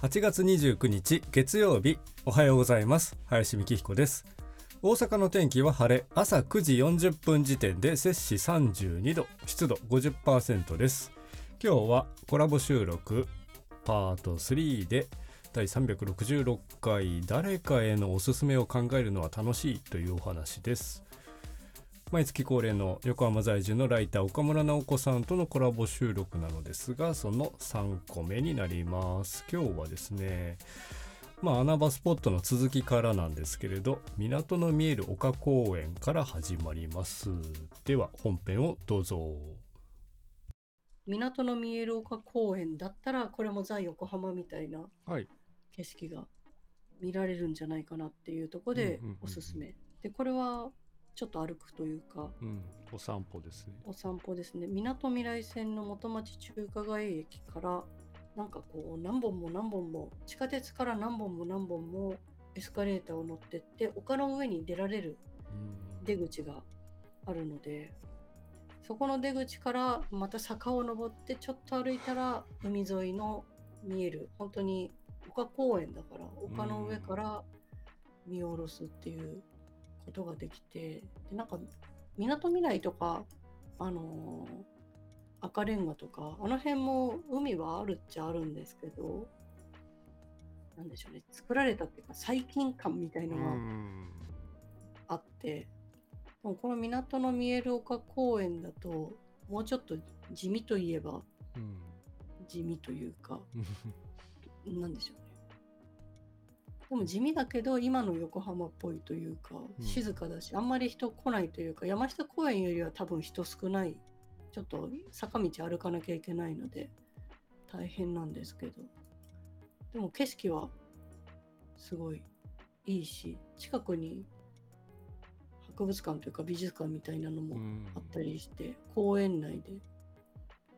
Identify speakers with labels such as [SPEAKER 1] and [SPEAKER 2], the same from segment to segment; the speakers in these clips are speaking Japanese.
[SPEAKER 1] 8月29日月曜日。おはようございます。林美希彦です。大阪の天気は晴れ。朝9時40分時点で摂氏32度。湿度50%です。今日はコラボ収録パート3で第366回。誰かへのおすすめを考えるのは楽しいというお話です。毎月恒例の横浜在住のライター岡村直子さんとのコラボ収録なのですがその3個目になります。今日はですねまあ穴場スポットの続きからなんですけれど港の見える丘公園から始まります。では本編をどうぞ。
[SPEAKER 2] 港の見える丘公園だったらこれもザ・横浜みたいな
[SPEAKER 1] はい。
[SPEAKER 2] 景色が見られるんじゃないかなっていうところでおすすめ、でこれはちょっと歩くというか。
[SPEAKER 1] うん。お散歩ですね。
[SPEAKER 2] お散歩ですね。みなとみらい線の元町中華街駅からなんかこう何本も何本も地下鉄から何本も何本もエスカレーターを乗ってって丘の上に出られる
[SPEAKER 1] うん。
[SPEAKER 2] 出口があるのでそこの出口からまた坂を登ってちょっと歩いたら海沿いの見える本当に丘公園だから丘の上から見下ろすっていうことができてでなんかみなとみらいとかあのー赤レンガとかあの辺も海はあるっちゃあるんですけどなんでしょうね作られたっていうか最近感みたいのが
[SPEAKER 1] うん
[SPEAKER 2] あって、でもこの港の見える丘公園だともうちょっと地味といえば
[SPEAKER 1] うん。
[SPEAKER 2] 地味というかなんでしょうねでも地味だけど今の横浜っぽいというか
[SPEAKER 1] うん。
[SPEAKER 2] 静かだし、あんまり人来ないというか山下公園よりは多分人少ないちょっと坂道歩かなきゃいけないので大変なんですけど。でも景色はすごいいいし近くに博物館というか美術館みたいなのも
[SPEAKER 1] うん。
[SPEAKER 2] あったりして、公園内で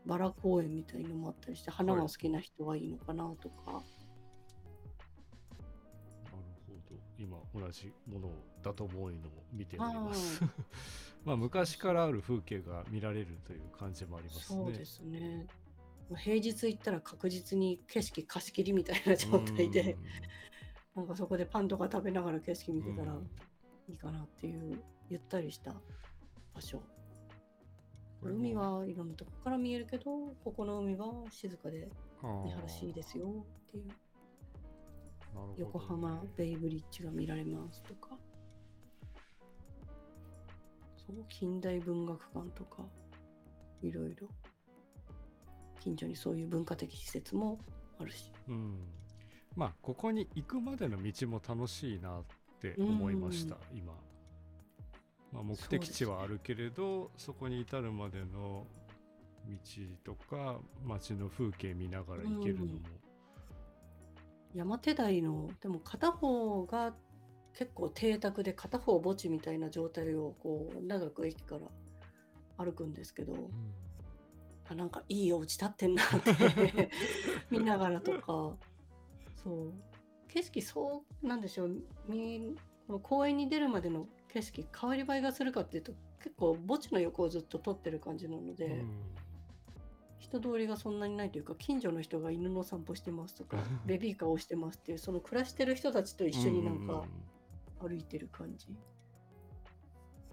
[SPEAKER 2] バラ公園みたいのもあったりして花が好きな人はいいのかなとか、
[SPEAKER 1] なる今同じものだと思うのを見ております。
[SPEAKER 2] は
[SPEAKER 1] まあ昔からある風景が見られるという感じもありますね。
[SPEAKER 2] そうですね。平日行ったら確実に景色貸し切りみたいな状態で、なんかそこでパンとか食べながら景色見てたら
[SPEAKER 1] うん。
[SPEAKER 2] いいかなっていうゆったりした場所。
[SPEAKER 1] うん
[SPEAKER 2] 海はいろんなとこから見えるけどここの海は静かで見晴らしいですよっていう
[SPEAKER 1] ね。
[SPEAKER 2] 横浜ベイブリッジが見られますとか。そう近代文学館とかいろいろ。近所にそういう文化的施設もあるし。
[SPEAKER 1] うん。まあここに行くまでの道も楽しいなって思いました、今、まあ、目的地はあるけれどそこに至るまでの道とか街の風景見ながら行けるのも、
[SPEAKER 2] 山手台のでも片方が結構邸宅で片方墓地みたいな状態をこう長く駅から歩くんですけど、
[SPEAKER 1] うん
[SPEAKER 2] あなんかいいお家建ってんなって 見ながらとか。そう。景色そうなんでしょうみこの公園に出るまでの景色変わり映えがするかっていうと結構墓地の横をずっと撮ってる感じなので、
[SPEAKER 1] うん
[SPEAKER 2] 人通りがそんなにないというか近所の人が犬の散歩してますとかベビーカーをしてますっていうその暮らしてる人たちと一緒になんか歩いてる感じ、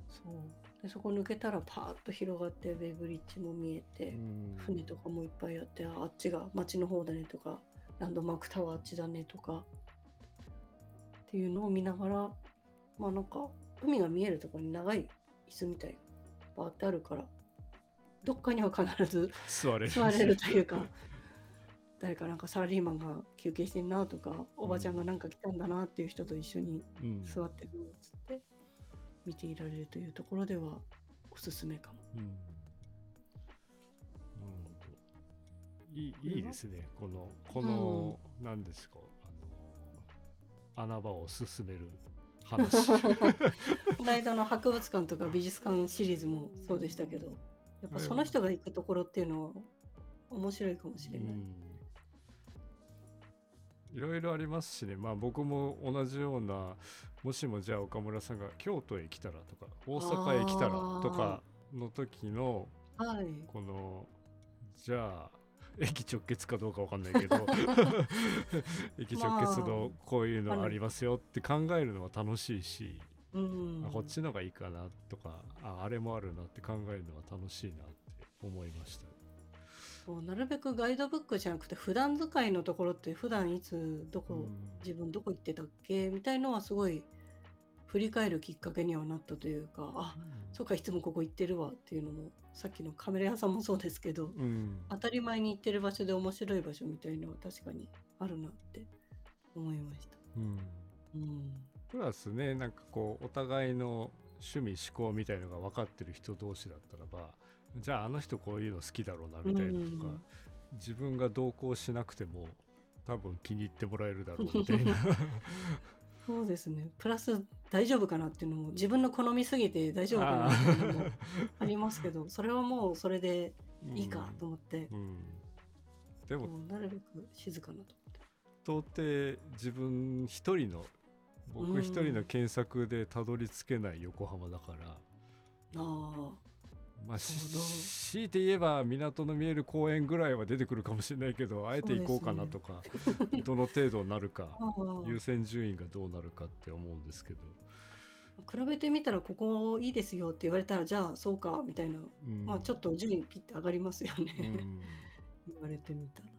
[SPEAKER 2] そう。でそこ抜けたらパーッと広がってベイブリッジも見えて、
[SPEAKER 1] うん。
[SPEAKER 2] 船とかもいっぱいあってああっちが町の方だねとかランドマークタワーあっちだねとかっていうのを見ながらまあなんか海が見えるところに長い椅子みたいなバーってあるからどっかには必ず座れる。というか誰かなんかサラリーマンが休憩してんなとかおばちゃんがなんか来たんだなっていう人と一緒に
[SPEAKER 1] うん。
[SPEAKER 2] 座ってるっつって見ていられるというところではおすすめかも。
[SPEAKER 1] うん。なるほど。いいいいですね。このこの、何ですか？あの穴場を進める話。
[SPEAKER 2] この間の博物館とか美術館シリーズもそうでしたけどやっぱその人が行くところっていうのは面白いかもしれない。
[SPEAKER 1] うん。いろいろありますしね。まあ僕も同じようなもしもじゃあ岡村さんが京都へ来たらとか大阪へ来たらとかの時の
[SPEAKER 2] はい。
[SPEAKER 1] このじゃあ駅直結かどうかわかんないけど 駅直結のこういうのありますよって考えるのは楽しいし、
[SPEAKER 2] うん
[SPEAKER 1] あこっちのがいいかなとかああれもあるなって考えるのは楽しいなって思いました。
[SPEAKER 2] そうなるべくガイドブックじゃなくて普段使いのところって普段いつどこ、
[SPEAKER 1] うん。
[SPEAKER 2] 自分どこ行ってたっけみたいのはすごい振り返るきっかけにはなったというかあそうかいつもここ行ってるわっていうのもさっきのカメラ屋さんもそうですけど
[SPEAKER 1] うん。
[SPEAKER 2] 当たり前に行ってる場所で面白い場所みたいのは確かにあるなって思いました。
[SPEAKER 1] うん。
[SPEAKER 2] うん、
[SPEAKER 1] プラスねなんかこうお互いの趣味思考みたいのが分かってる人同士だったらばじゃああの人こういうの好きだろうなみたいなとか、
[SPEAKER 2] うん。
[SPEAKER 1] 自分が同行しなくても多分気に入ってもらえるだろうみたいな。
[SPEAKER 2] そうですね。プラス大丈夫かなっていうのも自分の好みすぎて大丈夫かなっていうのもありますけど それはもうそれでいいかと思って、
[SPEAKER 1] うん、うん。でも
[SPEAKER 2] なるべく静かなと思って。
[SPEAKER 1] 到底自分一人の僕一人の検索でたどり着けない横浜だから、
[SPEAKER 2] ああ
[SPEAKER 1] まあ、強いて言えば港の見える公園ぐらいは出てくるかもしれないけどあえて行こうかなとか、どの程度になるか 優先順位がどうなるかって思うんですけど、
[SPEAKER 2] 比べてみたらここいいですよって言われたらじゃあそうかみたいな、
[SPEAKER 1] うん。
[SPEAKER 2] まあちょっと順位ピッて上がりますよ
[SPEAKER 1] う
[SPEAKER 2] ね、
[SPEAKER 1] ん。
[SPEAKER 2] 言われてみたら。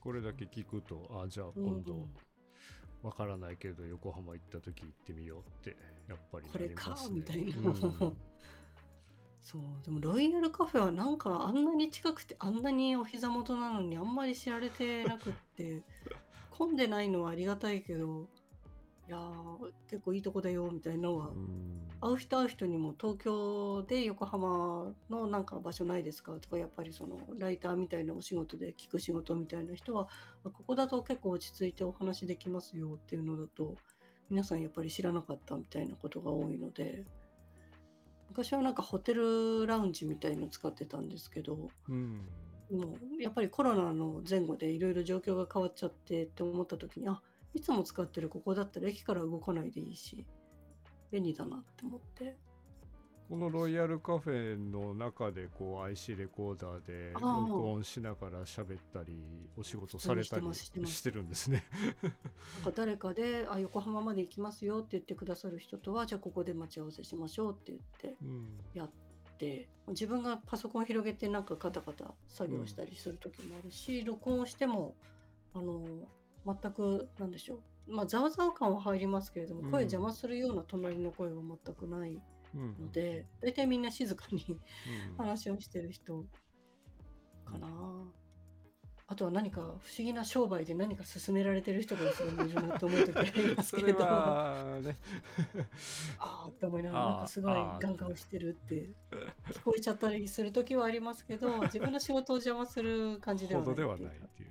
[SPEAKER 1] これだけ聞くとあじゃあ
[SPEAKER 2] うん。
[SPEAKER 1] 今度わからないけど横浜行った時行ってみようってやっぱりね
[SPEAKER 2] これかみたいな。
[SPEAKER 1] うん。
[SPEAKER 2] そうでもロイヤルカフェはなんかあんなに近くてあんなにお膝元なのにあんまり知られてなくって混んでないのはありがたいけどいやー結構いいとこだよみたいなのは。
[SPEAKER 1] うん。
[SPEAKER 2] 会う人会う人にも東京で横浜のなんか場所ないですか？とかやっぱりそのライターみたいなお仕事で聞く仕事みたいな人はあここだと結構落ち着いてお話できますよっていうのだと皆さんやっぱり知らなかったみたいなことが多いので昔はなんかホテルラウンジみたいの使ってたんですけど
[SPEAKER 1] うん。
[SPEAKER 2] もうやっぱりコロナの前後でいろいろ状況が変わっちゃってって思った時にあいつも使ってるここだったら駅から動かないでいいし便利だなって思って。
[SPEAKER 1] このロイヤルカフェの中でこう IC レコーダーで録音しながら喋ったりお仕事されたり
[SPEAKER 2] して
[SPEAKER 1] るんですね。
[SPEAKER 2] なんか誰かであ横浜まで行きますよって言ってくださる人とはじゃあここで待ち合わせしましょうって言って
[SPEAKER 1] うん
[SPEAKER 2] やって自分がパソコン広げてなんかカタカタ作業したりする時もあるし、録音してもあの全くなんでしょう。まあざわざわ感は入りますけれども
[SPEAKER 1] うん。
[SPEAKER 2] 声邪魔するような隣の声は全くない
[SPEAKER 1] うん
[SPEAKER 2] ので大体みんな静かに
[SPEAKER 1] うん
[SPEAKER 2] 話をしてる人かな。あとは何か不思議な商売で何か進められてる人が後ろにいるなと思う時ありますけれど。
[SPEAKER 1] はね。
[SPEAKER 2] ああって思いながらなんかすごい
[SPEAKER 1] あー。
[SPEAKER 2] ガンガンしてるって聞こえちゃったりする時はありますけど自分の仕事を邪魔する感じでは
[SPEAKER 1] ほ
[SPEAKER 2] ない
[SPEAKER 1] どではない
[SPEAKER 2] って
[SPEAKER 1] っていう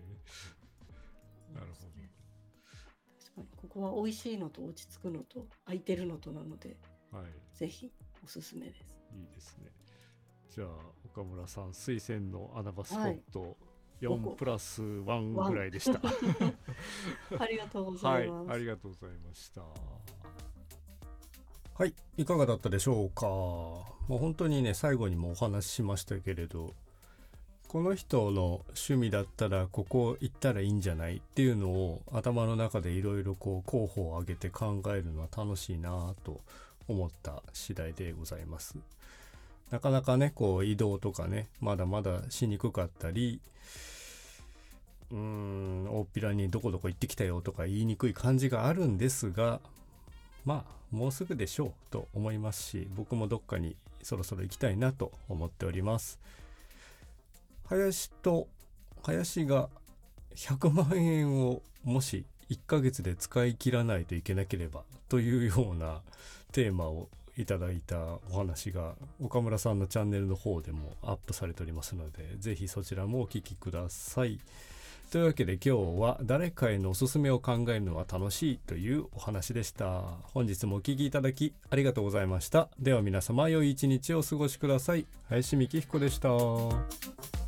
[SPEAKER 1] るほど。
[SPEAKER 2] 確かにここは美味しいのと落ち着くのと空いてるのとなので
[SPEAKER 1] はい。
[SPEAKER 2] ぜひおすすめです
[SPEAKER 1] いいですね。じゃあ岡村さん推薦の穴場スポ
[SPEAKER 2] はい
[SPEAKER 1] ット
[SPEAKER 2] どこ
[SPEAKER 1] 4プラス1ぐらいでした。
[SPEAKER 2] ありがとうござ
[SPEAKER 1] はいい、
[SPEAKER 2] ます、
[SPEAKER 1] ありがとうございました。
[SPEAKER 3] はい、いかがだったでしょうか。もう本当にね、最後にもお話ししましたけれど、この人の趣味だったらここ行ったらいいんじゃないっていうのを頭の中でいろいろこう候補を挙げて考えるのは楽しいなと思った次第でございます。なかなかね、こう移動とかね、まだまだしにくかったり、うーん、大っぴらにどこどこ行ってきたよとか言いにくい感じがあるんですが、まあもうすぐでしょうと思いますし僕もどっかにそろそろ行きたいなと思っております林と林が100万円をもし1ヶ月で使い切らないといけなければというようなテーマをいただいたお話が岡村さんのチャンネルの方でもアップされておりますのでぜひそちらもお聞きください。というわけで今日は誰かへのおすすめを考えるのは楽しいというお話でした。本日もお聞きいただきありがとうございました。では皆様良い一日をお過ごしください。林幹彦でした。